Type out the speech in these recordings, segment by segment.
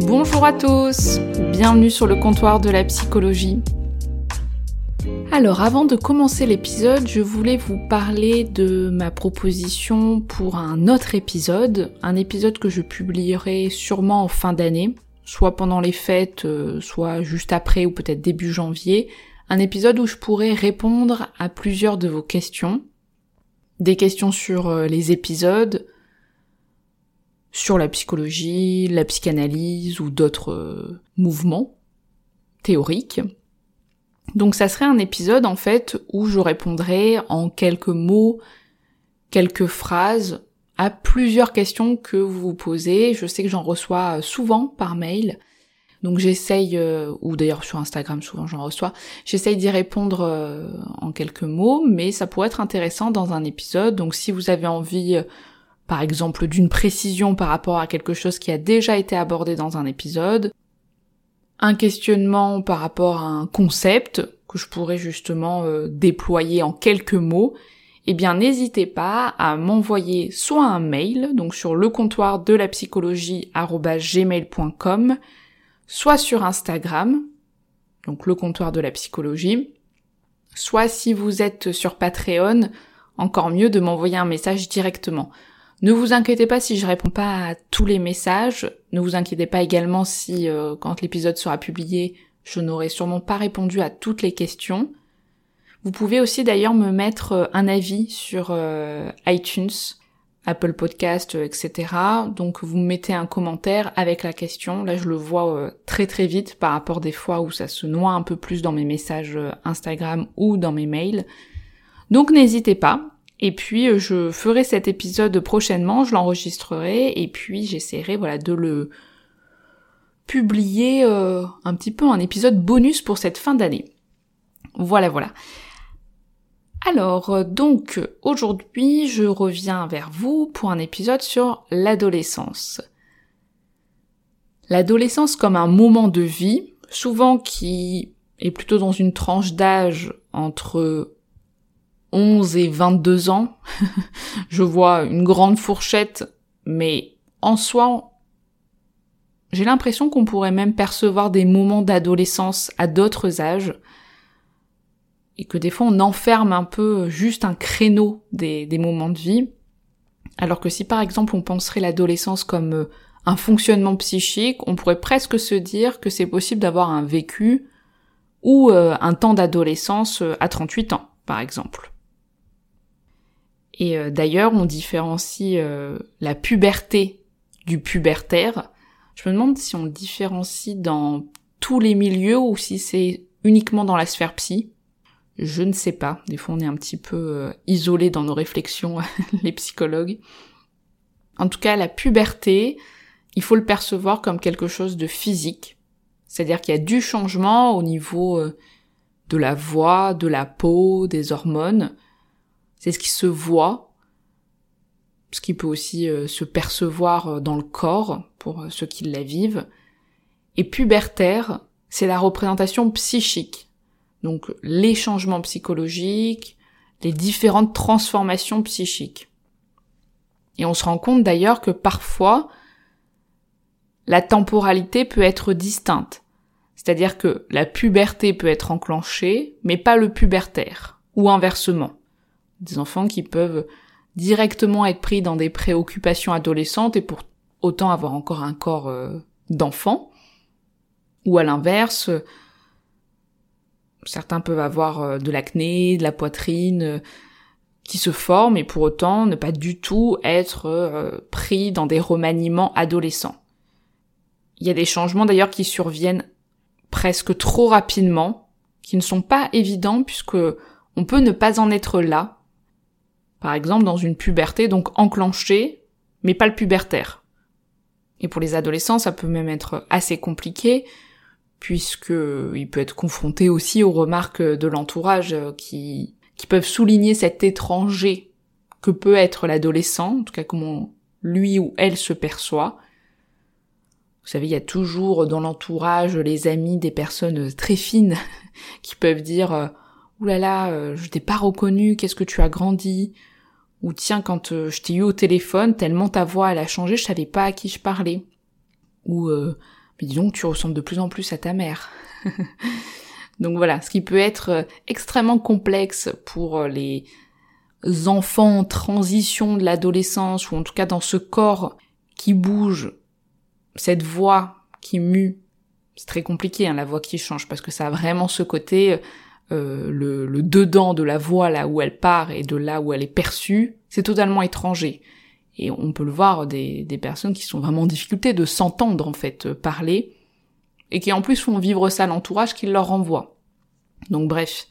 Bonjour à tous, bienvenue sur le comptoir de la psychologie. Alors avant de commencer l'épisode, je voulais vous parler de ma proposition pour un autre épisode, un épisode que je publierai sûrement en fin d'année, soit pendant les fêtes, euh, soit juste après ou peut-être début janvier, un épisode où je pourrais répondre à plusieurs de vos questions, des questions sur euh, les épisodes, sur la psychologie, la psychanalyse ou d'autres euh, mouvements théoriques. Donc ça serait un épisode en fait où je répondrai en quelques mots, quelques phrases à plusieurs questions que vous vous posez. Je sais que j'en reçois souvent par mail. Donc j'essaye, euh, ou d'ailleurs sur Instagram souvent j'en reçois, j'essaye d'y répondre euh, en quelques mots, mais ça pourrait être intéressant dans un épisode. Donc si vous avez envie, euh, par exemple, d'une précision par rapport à quelque chose qui a déjà été abordé dans un épisode, un questionnement par rapport à un concept que je pourrais justement euh, déployer en quelques mots, eh bien n'hésitez pas à m'envoyer soit un mail, donc sur le comptoir de la psychologie soit sur Instagram, donc le comptoir de la psychologie, soit si vous êtes sur Patreon, encore mieux de m'envoyer un message directement. Ne vous inquiétez pas si je réponds pas à tous les messages. Ne vous inquiétez pas également si, euh, quand l'épisode sera publié, je n'aurai sûrement pas répondu à toutes les questions. Vous pouvez aussi d'ailleurs me mettre euh, un avis sur euh, iTunes, Apple Podcast, etc. Donc vous me mettez un commentaire avec la question. Là je le vois très très vite par rapport des fois où ça se noie un peu plus dans mes messages Instagram ou dans mes mails. Donc n'hésitez pas. Et puis euh, je ferai cet épisode prochainement, je l'enregistrerai et puis j'essaierai voilà de le publier euh, un petit peu un épisode bonus pour cette fin d'année. Voilà voilà. Alors euh, donc aujourd'hui je reviens vers vous pour un épisode sur l'adolescence. L'adolescence comme un moment de vie, souvent qui est plutôt dans une tranche d'âge entre 11 et 22 ans, je vois une grande fourchette, mais en soi, j'ai l'impression qu'on pourrait même percevoir des moments d'adolescence à d'autres âges, et que des fois on enferme un peu juste un créneau des, moments de vie, alors que si par exemple on penserait l'adolescence comme euh, un fonctionnement psychique, on pourrait presque se dire que c'est possible d'avoir un vécu ou euh, un temps d'adolescence euh, à 38 ans, par exemple. Et d'ailleurs, on différencie la puberté du pubertaire. Je me demande si on différencie dans tous les milieux ou si c'est uniquement dans la sphère psy. Je ne sais pas. Des fois, on est un petit peu euh, isolé dans nos réflexions, les psychologues. En tout cas, la puberté, il faut le percevoir comme quelque chose de physique. C'est-à-dire qu'il y a du changement au niveau de la voix, de la peau, des hormones, c'est ce qui se voit, ce qui peut aussi euh, se percevoir euh, dans le corps pour euh, ceux qui la vivent. Et pubertaire, c'est la représentation psychique. Donc les changements psychologiques, les différentes transformations psychiques. Et on se rend compte d'ailleurs que parfois, la temporalité peut être distincte. C'est-à-dire que la puberté peut être enclenchée, mais pas le pubertaire, ou inversement des enfants qui peuvent directement être pris dans des préoccupations adolescentes et pour autant avoir encore un corps euh, d'enfant. Ou à l'inverse, certains peuvent avoir euh, de l'acné, de la poitrine euh, qui se forment et pour autant ne pas du tout être pris dans des remaniements adolescents. Il y a des changements d'ailleurs qui surviennent presque trop rapidement, qui ne sont pas évidents puisque on peut ne pas en être là. Par exemple, dans une puberté, donc enclenchée, mais pas le pubertaire. Et pour les adolescents, ça peut même être assez compliqué, puisque il peut être confronté aussi aux remarques de l'entourage qui, qui peuvent souligner cet étranger que peut être l'adolescent, en tout cas comment lui ou elle se perçoit. Vous savez, il y a toujours dans l'entourage les amis des personnes très fines qui peuvent dire euh, Ouh là là, euh, je t'ai pas reconnu, qu'est-ce que tu as grandi? Ou tiens, quand euh, je t'ai eu au téléphone, tellement ta voix elle a changé, je savais pas à qui je parlais. Ou mais dis donc, tu ressembles de plus en plus à ta mère. donc voilà, ce qui peut être extrêmement complexe pour les enfants en transition de l'adolescence, ou en tout cas dans ce corps qui bouge cette voix qui mue, c'est très compliqué, hein, la voix qui change, parce que ça a vraiment ce côté, euh, le, dedans de la voix là où elle part et de là où elle est perçue, c'est totalement étranger. Et on peut le voir des, des personnes qui sont vraiment en difficulté de s'entendre en fait euh, parler, et qui en plus font vivre ça l'entourage qui leur renvoie. Donc bref,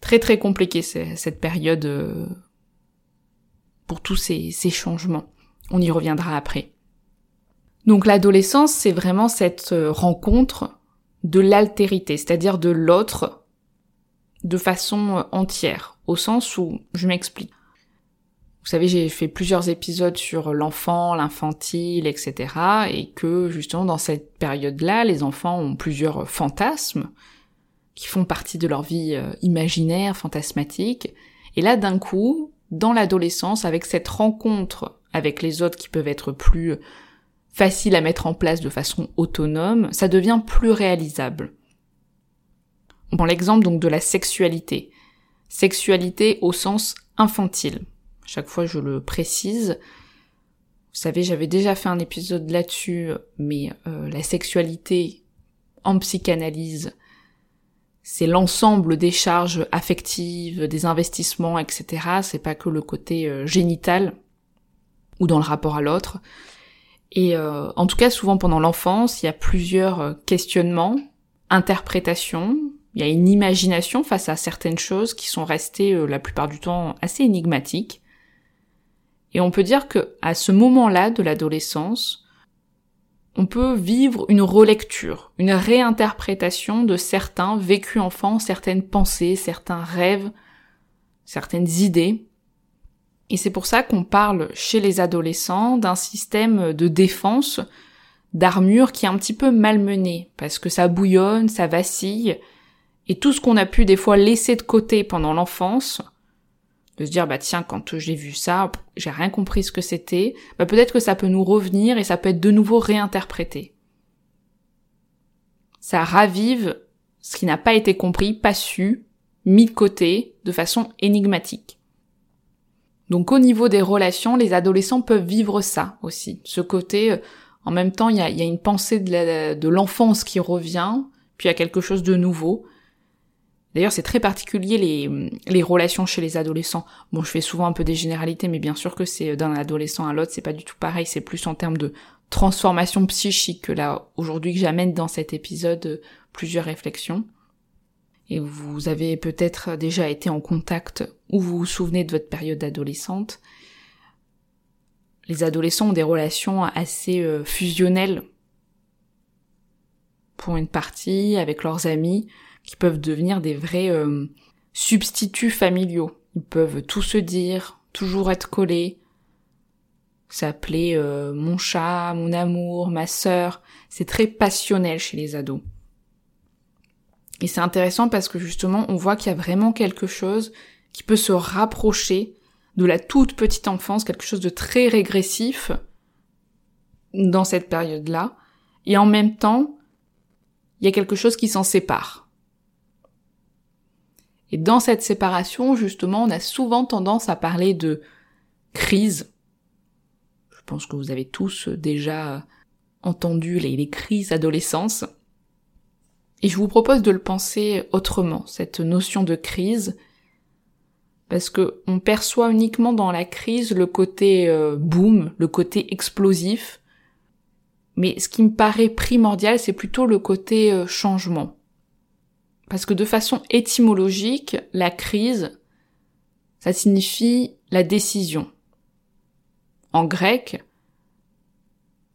très très compliqué cette période euh, pour tous ces, ces changements. On y reviendra après. Donc l'adolescence, c'est vraiment cette euh, rencontre de l'altérité, c'est-à-dire de l'autre de façon entière, au sens où je m'explique. Vous savez, j'ai fait plusieurs épisodes sur l'enfant, l'infantile, etc. Et que justement dans cette période-là, les enfants ont plusieurs fantasmes qui font partie de leur vie euh, imaginaire, fantasmatique. Et là, d'un coup, dans l'adolescence, avec cette rencontre avec les autres qui peuvent être plus facile à mettre en place de façon autonome, ça devient plus réalisable. On prend l'exemple donc de la sexualité. Sexualité au sens infantile. Chaque fois je le précise. Vous savez, j'avais déjà fait un épisode là-dessus, mais euh, la sexualité en psychanalyse, c'est l'ensemble des charges affectives, des investissements, etc. C'est pas que le côté euh, génital ou dans le rapport à l'autre. Et euh, en tout cas, souvent pendant l'enfance, il y a plusieurs euh, questionnements, interprétations, il y a une imagination face à certaines choses qui sont restées euh, la plupart du temps assez énigmatiques. Et on peut dire que à ce moment-là de l'adolescence, on peut vivre une relecture, une réinterprétation de certains vécus enfants, certaines pensées, certains rêves, certaines idées, et c'est pour ça qu'on parle chez les adolescents d'un système de défense, d'armure qui est un petit peu malmené, parce que ça bouillonne, ça vacille, et tout ce qu'on a pu des fois laisser de côté pendant l'enfance, de se dire bah tiens quand j'ai vu ça, j'ai rien compris ce que c'était, bah peut-être que ça peut nous revenir et ça peut être de nouveau réinterprété. Ça ravive ce qui n'a pas été compris, pas su, mis de côté de façon énigmatique. Donc au niveau des relations, les adolescents peuvent vivre ça aussi. Ce côté, euh, en même temps, il y a, une pensée de l'enfance qui revient, puis il y a quelque chose de nouveau. D'ailleurs, c'est très particulier les, relations chez les adolescents. Bon, je fais souvent un peu des généralités, mais bien sûr que c'est d'un adolescent à l'autre, c'est pas du tout pareil. C'est plus en termes de transformation psychique que là, aujourd'hui, que j'amène dans cet épisode euh, plusieurs réflexions et vous avez peut-être déjà été en contact ou vous vous souvenez de votre période adolescente, les adolescents ont des relations assez euh, fusionnelles pour une partie avec leurs amis qui peuvent devenir des vrais euh, substituts familiaux. Ils peuvent tout se dire, toujours être collés, s'appeler euh, mon chat, mon amour, ma sœur. C'est très passionnel chez les ados. Et c'est intéressant parce que justement, on voit qu'il y a vraiment quelque chose qui peut se rapprocher de la toute petite enfance, quelque chose de très régressif dans cette période-là. Et en même temps, il y a quelque chose qui s'en sépare. Et dans cette séparation, justement, on a souvent tendance à parler de crise. Je pense que vous avez tous déjà entendu les, crises d'adolescence. Et je vous propose de le penser autrement, cette notion de crise, parce que on perçoit uniquement dans la crise le côté euh, boom, le côté explosif. Mais ce qui me paraît primordial, c'est plutôt le côté euh, changement. Parce que de façon étymologique, la crise, ça signifie la décision. En grec,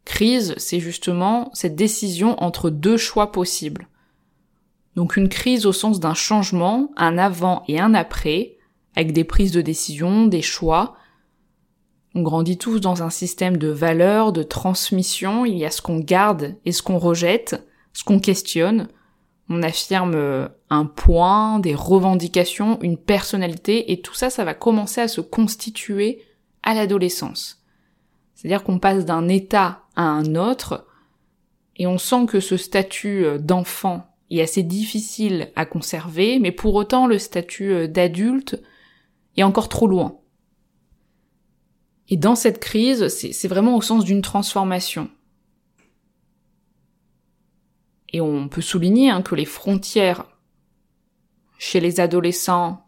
crise, c'est justement cette décision entre deux choix possibles. Donc une crise au sens d'un changement, un avant et un après, avec des prises de décision, des choix. On grandit tous dans un système de valeurs, de transmission, il y a ce qu'on garde et ce qu'on rejette, ce qu'on questionne. On affirme un point, des revendications, une personnalité, et tout ça, ça va commencer à se constituer à l'adolescence. C'est-à-dire qu'on passe d'un état à un autre, et on sent que ce statut d'enfant est assez difficile à conserver, mais pour autant le statut d'adulte est encore trop loin. Et dans cette crise, c'est vraiment au sens d'une transformation. Et on peut souligner hein, que les frontières chez les adolescents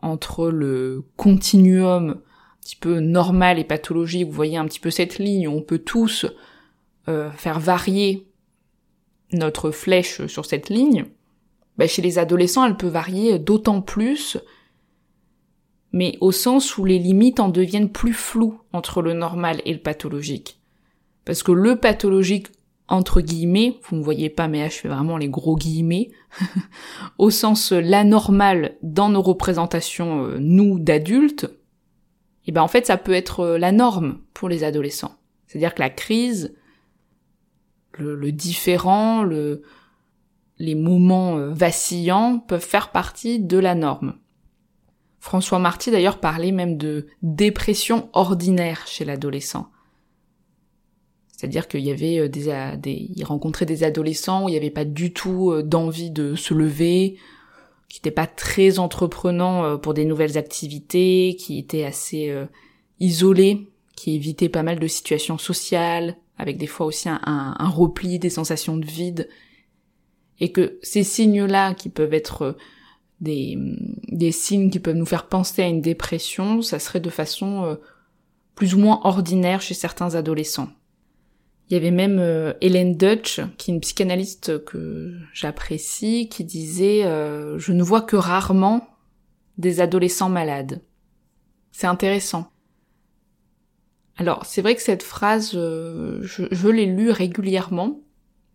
entre le continuum un petit peu normal et pathologique, vous voyez un petit peu cette ligne on peut tous euh, faire varier notre flèche sur cette ligne, bah, chez les adolescents, elle peut varier d'autant plus, mais au sens où les limites en deviennent plus floues entre le normal et le pathologique. Parce que le pathologique entre guillemets, vous ne voyez pas mais je fais vraiment les gros guillemets, au sens l'anormal dans nos représentations, euh, nous d'adultes, et eh ben en fait ça peut être euh, la norme pour les adolescents. C'est-à-dire que la crise, le, différent, le, les moments euh, vacillants peuvent faire partie de la norme. François Marty d'ailleurs parlait même de dépression ordinaire chez l'adolescent. C'est-à-dire qu'il y avait euh, des, des, il rencontrait des adolescents où il n'y avait pas du tout euh, d'envie de se lever, qui n'étaient pas très entreprenants euh, pour des nouvelles activités, qui étaient assez isolés, qui évitaient pas mal de situations sociales, avec des fois aussi un, repli, des sensations de vide, et que ces signes-là, qui peuvent être des signes qui peuvent nous faire penser à une dépression, ça serait de façon plus ou moins ordinaire chez certains adolescents. Il y avait même euh, Hélène Dutch, qui est une psychanalyste que j'apprécie, qui disait euh, Je ne vois que rarement des adolescents malades. C'est intéressant. Alors, c'est vrai que cette phrase, euh, je, je l'ai lue régulièrement,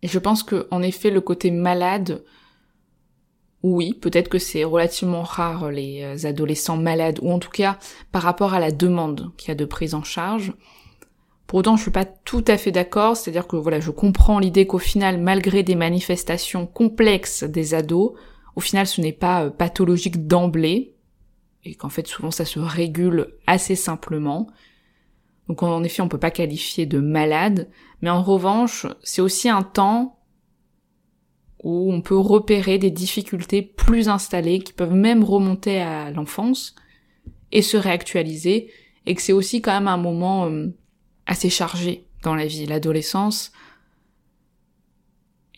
et je pense que, en effet, le côté malade, oui, peut-être que c'est relativement rare les adolescents malades, ou en tout cas par rapport à la demande qu'il y a de prise en charge. Pour autant, je suis pas tout à fait d'accord, c'est-à-dire que voilà, je comprends l'idée qu'au final, malgré des manifestations complexes des ados, au final, ce n'est pas euh, pathologique d'emblée, et qu'en fait, souvent, ça se régule assez simplement. Donc, en effet, on peut pas qualifier de malade, mais en revanche, c'est aussi un temps où on peut repérer des difficultés plus installées qui peuvent même remonter à l'enfance et se réactualiser, et que c'est aussi quand même un moment euh, assez chargé dans la vie, l'adolescence,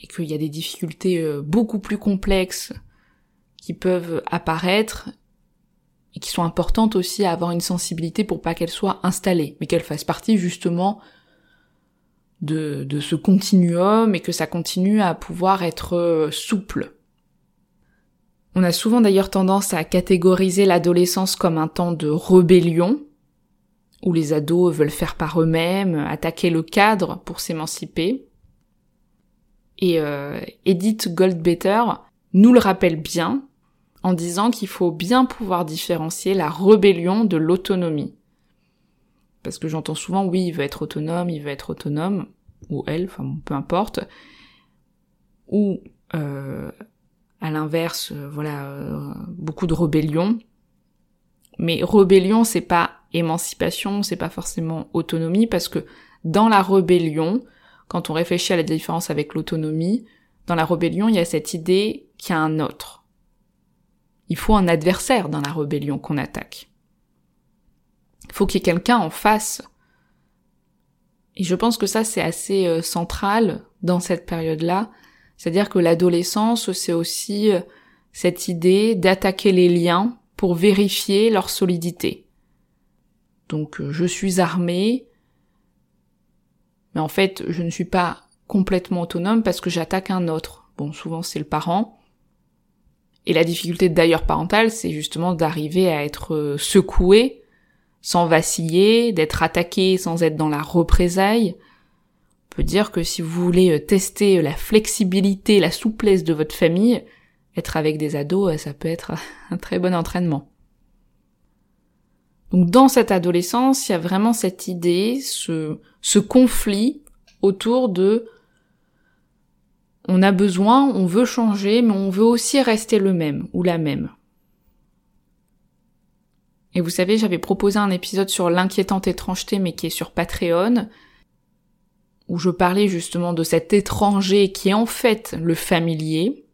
et qu'il y a des difficultés euh, beaucoup plus complexes qui peuvent apparaître et qui sont importantes aussi à avoir une sensibilité pour pas qu'elles soient installées, mais qu'elles fassent partie justement de, de ce continuum et que ça continue à pouvoir être euh, souple. On a souvent d'ailleurs tendance à catégoriser l'adolescence comme un temps de rébellion, où les ados veulent faire par eux-mêmes, attaquer le cadre pour s'émanciper. Et euh, Edith Goldbetter nous le rappelle bien en disant qu'il faut bien pouvoir différencier la rébellion de l'autonomie. Parce que j'entends souvent, oui, il veut être autonome, il veut être autonome, ou elle, enfin peu importe. Ou euh, à l'inverse, euh, voilà, euh, beaucoup de rébellion. Mais rébellion, c'est pas émancipation, c'est pas forcément autonomie, parce que dans la rébellion, quand on réfléchit à la différence avec l'autonomie, dans la rébellion, il y a cette idée qu'il y a un autre. Il faut un adversaire dans la rébellion qu'on attaque. Il faut qu'il y ait quelqu'un en face. Et je pense que ça, c'est assez euh, central dans cette période-là. C'est-à-dire que l'adolescence, c'est aussi euh, cette idée d'attaquer les liens pour vérifier leur solidité. Donc euh, je suis armée, mais en fait, je ne suis pas complètement autonome parce que j'attaque un autre. Bon, souvent c'est le parent. Et la difficulté d'ailleurs parentale, c'est justement d'arriver à être euh, secoué sans vaciller, d'être attaqué sans être dans la représaille. On peut dire que si vous voulez euh, tester la flexibilité, la souplesse de votre famille, être avec des ados, euh, ça peut être un très bon entraînement. Donc dans cette adolescence, il y a vraiment cette idée, ce, ce conflit autour de on a besoin, on veut changer, mais on veut aussi rester le même ou la même. Et vous savez, j'avais proposé un épisode sur l'inquiétante étrangeté, mais qui est sur Patreon, où je parlais justement de cet étranger qui est en fait le familier.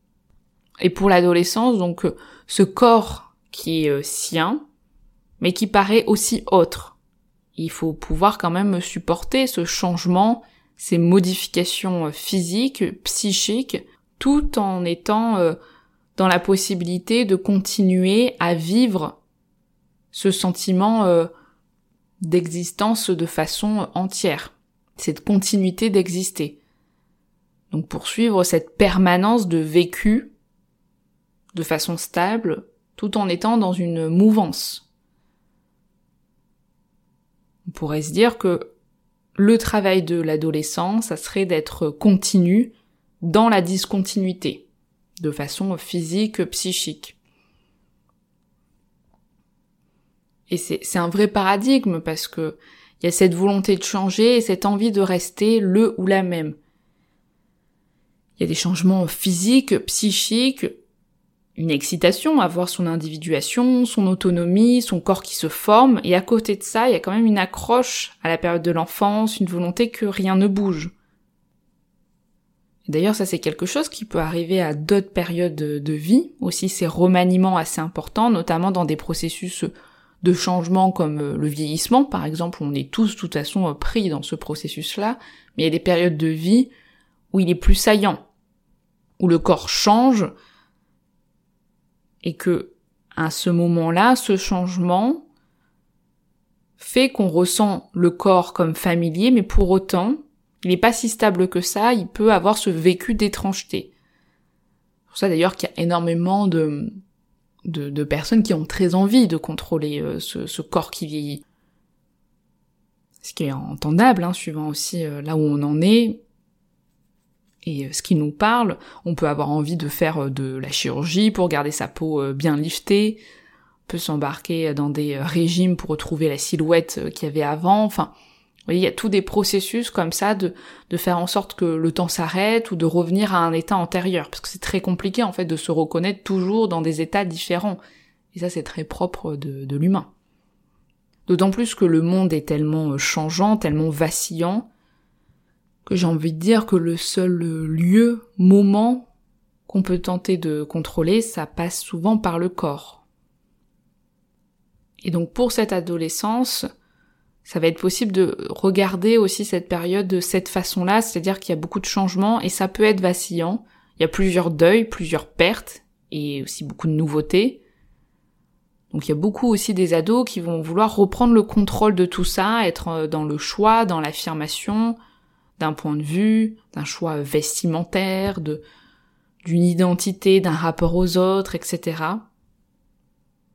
Et pour l'adolescence, donc ce corps qui est euh, sien, mais qui paraît aussi autre. Il faut pouvoir quand même supporter ce changement, ces modifications euh, physiques, psychiques, tout en étant euh, dans la possibilité de continuer à vivre ce sentiment euh, d'existence de façon entière, cette continuité d'exister. Donc poursuivre cette permanence de vécu de façon stable, tout en étant dans une mouvance. On pourrait se dire que le travail de l'adolescent, ça serait d'être continu dans la discontinuité, de façon physique, psychique. Et c'est un vrai paradigme parce que il y a cette volonté de changer et cette envie de rester le ou la même. Il y a des changements physiques, psychiques, une excitation à voir son individuation, son autonomie, son corps qui se forme, et à côté de ça, il y a quand même une accroche à la période de l'enfance, une volonté que rien ne bouge. D'ailleurs, ça c'est quelque chose qui peut arriver à d'autres périodes de vie, aussi ces remaniements assez importants, notamment dans des processus de changement comme euh, le vieillissement, par exemple, on est tous de toute façon pris dans ce processus-là, mais il y a des périodes de vie où il est plus saillant, où le corps change, et que à ce moment-là, ce changement fait qu'on ressent le corps comme familier, mais pour autant, il n'est pas si stable que ça, il peut avoir ce vécu d'étrangeté. C'est pour ça d'ailleurs qu'il y a énormément de, de, personnes qui ont très envie de contrôler euh, ce, corps qui vieillit. Ce qui est entendable, hein, suivant aussi euh, là où on en est, et euh, ce qui nous parle. On peut avoir envie de faire euh, de la chirurgie pour garder sa peau euh, bien liftée, on peut s'embarquer dans des régimes pour retrouver la silhouette qu'il y avait avant, enfin, vous voyez, il y a tous des processus comme ça de, faire en sorte que le temps s'arrête ou de revenir à un état antérieur, parce que c'est très compliqué en fait de se reconnaître toujours dans des états différents. Et ça c'est très propre de l'humain. D'autant plus que le monde est tellement changeant, tellement vacillant, que j'ai envie de dire que le seul lieu, moment qu'on peut tenter de contrôler, ça passe souvent par le corps. Et donc pour cette adolescence, ça va être possible de regarder aussi cette période de cette façon-là, c'est-à-dire qu'il y a beaucoup de changements et ça peut être vacillant. Il y a plusieurs deuils, plusieurs pertes et aussi beaucoup de nouveautés. Donc il y a beaucoup aussi des ados qui vont vouloir reprendre le contrôle de tout ça, être dans le choix, dans l'affirmation, d'un point de vue, d'un choix vestimentaire, de d'une identité, d'un rapport aux autres, etc.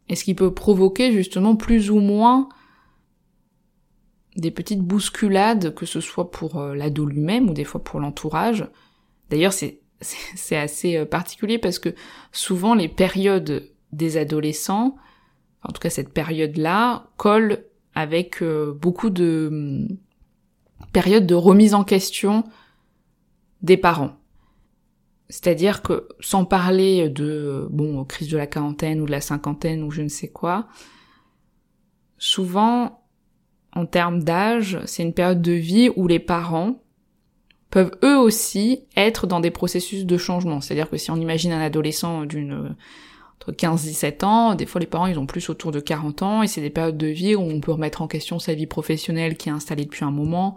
Et ce qui peut provoquer justement plus ou moins des petites bousculades, que ce soit pour euh, l'ado lui-même ou des fois pour l'entourage. D'ailleurs, c'est, c'est assez euh, particulier parce que souvent les périodes des adolescents, en tout cas cette période-là, collent avec euh, beaucoup de période de remise en question des parents. C'est-à-dire que sans parler de bon crise de la quarantaine ou de la cinquantaine ou je ne sais quoi, souvent en termes d'âge, c'est une période de vie où les parents peuvent eux aussi être dans des processus de changement. C'est-à-dire que si on imagine un adolescent d'une entre 15-17 ans, des fois les parents ils ont plus autour de 40 ans et c'est des périodes de vie où on peut remettre en question sa vie professionnelle qui est installée depuis un moment,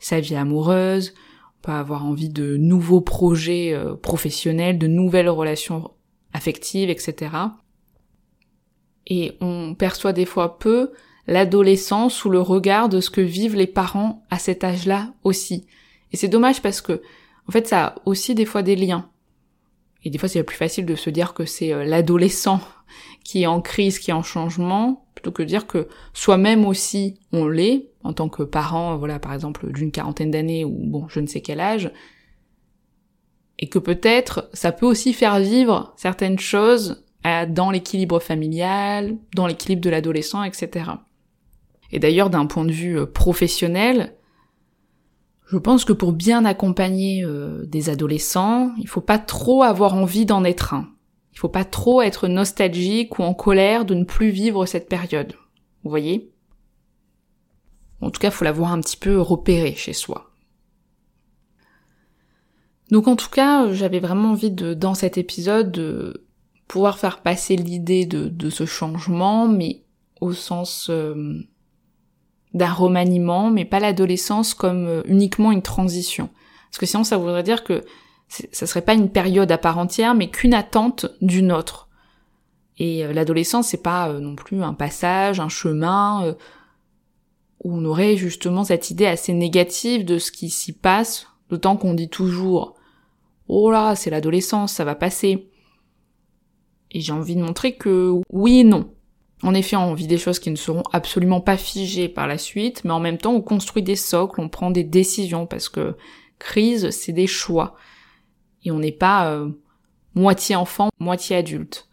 sa vie amoureuse, on peut avoir envie de nouveaux projets euh, professionnels, de nouvelles relations affectives, etc. Et on perçoit des fois peu l'adolescence sous le regard de ce que vivent les parents à cet âge-là aussi. Et c'est dommage parce que, en fait, ça a aussi des fois des liens. Et des fois, c'est plus facile de se dire que c'est euh, l'adolescent qui est en crise, qui est en changement, plutôt que de dire que soi-même aussi on l'est, en tant que parent, voilà, par exemple, d'une quarantaine d'années ou bon, je ne sais quel âge, et que peut-être ça peut aussi faire vivre certaines choses dans l'équilibre familial, dans l'équilibre de l'adolescent, etc. Et d'ailleurs, d'un point de vue euh, professionnel, je pense que pour bien accompagner euh, des adolescents, il faut pas trop avoir envie d'en être un. Il faut pas trop être nostalgique ou en colère de ne plus vivre cette période. Vous voyez? En tout cas, faut l'avoir un petit peu repéré chez soi. Donc en tout cas, j'avais vraiment envie de, dans cet épisode, de pouvoir faire passer l'idée de, ce changement, mais au sens euh, d'un remaniement, mais pas l'adolescence comme euh, uniquement une transition. Parce que sinon, ça voudrait dire que ça serait pas une période à part entière, mais qu'une attente d'une autre. Et euh, l'adolescence, c'est pas non plus un passage, un chemin où on aurait justement cette idée assez négative de ce qui s'y passe, d'autant qu'on dit toujours oh là, c'est l'adolescence, ça va passer. Et j'ai envie de montrer que oui et non. En effet, on vit des choses qui ne seront absolument pas figées par la suite, mais en même temps, on construit des socles, on prend des décisions, parce que crise, c'est des choix. Et on n'est pas euh, moitié enfant, moitié adulte.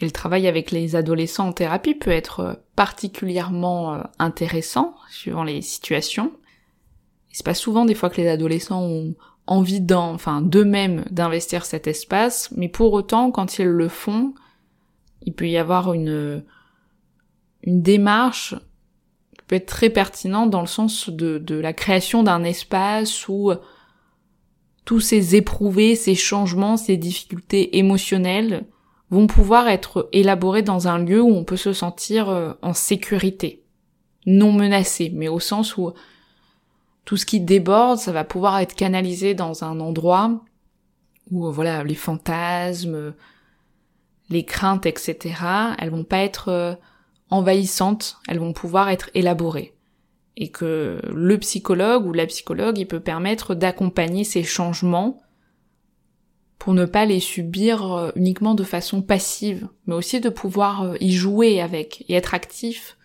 Et le travail avec les adolescents en thérapie peut être particulièrement euh, intéressant, suivant les situations. c'est pas souvent des fois que les adolescents ont envie d'en, enfin, d'eux-mêmes d'investir cet espace, mais pour autant, quand ils le font, il peut y avoir une, une démarche qui peut être très pertinente dans le sens de, de la création d'un espace où tous ces éprouvés, ces changements, ces difficultés émotionnelles vont pouvoir être élaborés dans un lieu où on peut se sentir euh, en sécurité, non menacé, mais au sens où tout ce qui déborde, ça va pouvoir être canalisé dans un endroit où voilà les fantasmes, les craintes, etc. Elles vont pas être euh, envahissantes, elles vont pouvoir être élaborées. Et que le psychologue ou la psychologue, il peut permettre d'accompagner ces changements pour ne pas les subir euh, uniquement de façon passive, mais aussi de pouvoir y jouer avec et être actif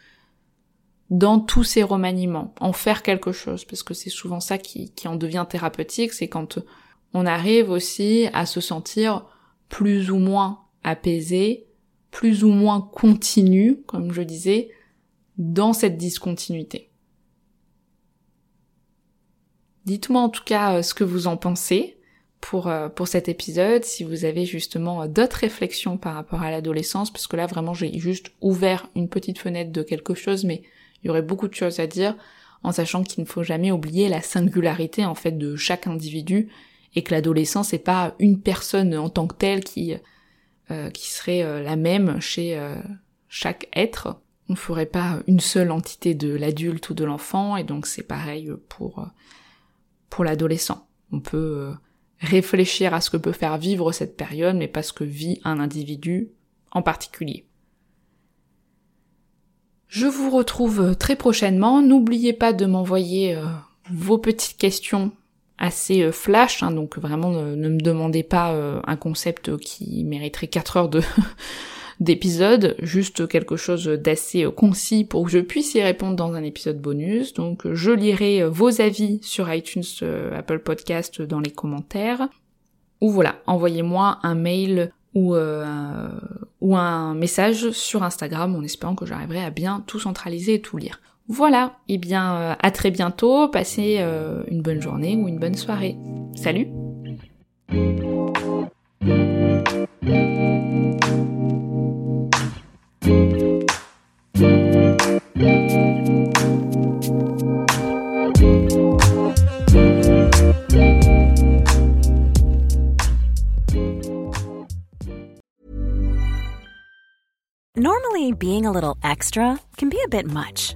dans tous ces remaniements, en faire quelque chose, parce que c'est souvent ça qui, qui en devient thérapeutique, c'est quand on arrive aussi à se sentir plus ou moins apaisé, plus ou moins continu, comme je disais, dans cette discontinuité. Dites-moi en tout cas euh, ce que vous en pensez pour, euh, pour cet épisode, si vous avez justement euh, d'autres réflexions par rapport à l'adolescence, parce que là vraiment j'ai juste ouvert une petite fenêtre de quelque chose, mais il y aurait beaucoup de choses à dire, en sachant qu'il ne faut jamais oublier la singularité en fait de chaque individu et que l'adolescence n'est pas une personne en tant que telle qui euh, qui serait euh, la même chez euh, chaque être. On ne ferait pas une seule entité de l'adulte ou de l'enfant et donc c'est pareil pour pour l'adolescent. On peut réfléchir à ce que peut faire vivre cette période mais pas ce que vit un individu en particulier. Je vous retrouve très prochainement. N'oubliez pas de m'envoyer vos petites questions assez euh, flash, hein, donc vraiment ne, me demandez pas euh, un concept qui mériterait 4 heures de d'épisode, juste quelque chose d'assez concis pour que je puisse y répondre dans un épisode bonus. Donc je lirai vos avis sur iTunes, Apple Podcast dans les commentaires. Ou voilà, envoyez-moi un mail euh, ou un message sur Instagram en espérant que j'arriverai à bien tout centraliser et tout lire. Voilà, et eh bien euh, à très bientôt, passez euh, une bonne journée ou une bonne soirée. Salut. Being a little extra can be a bit much,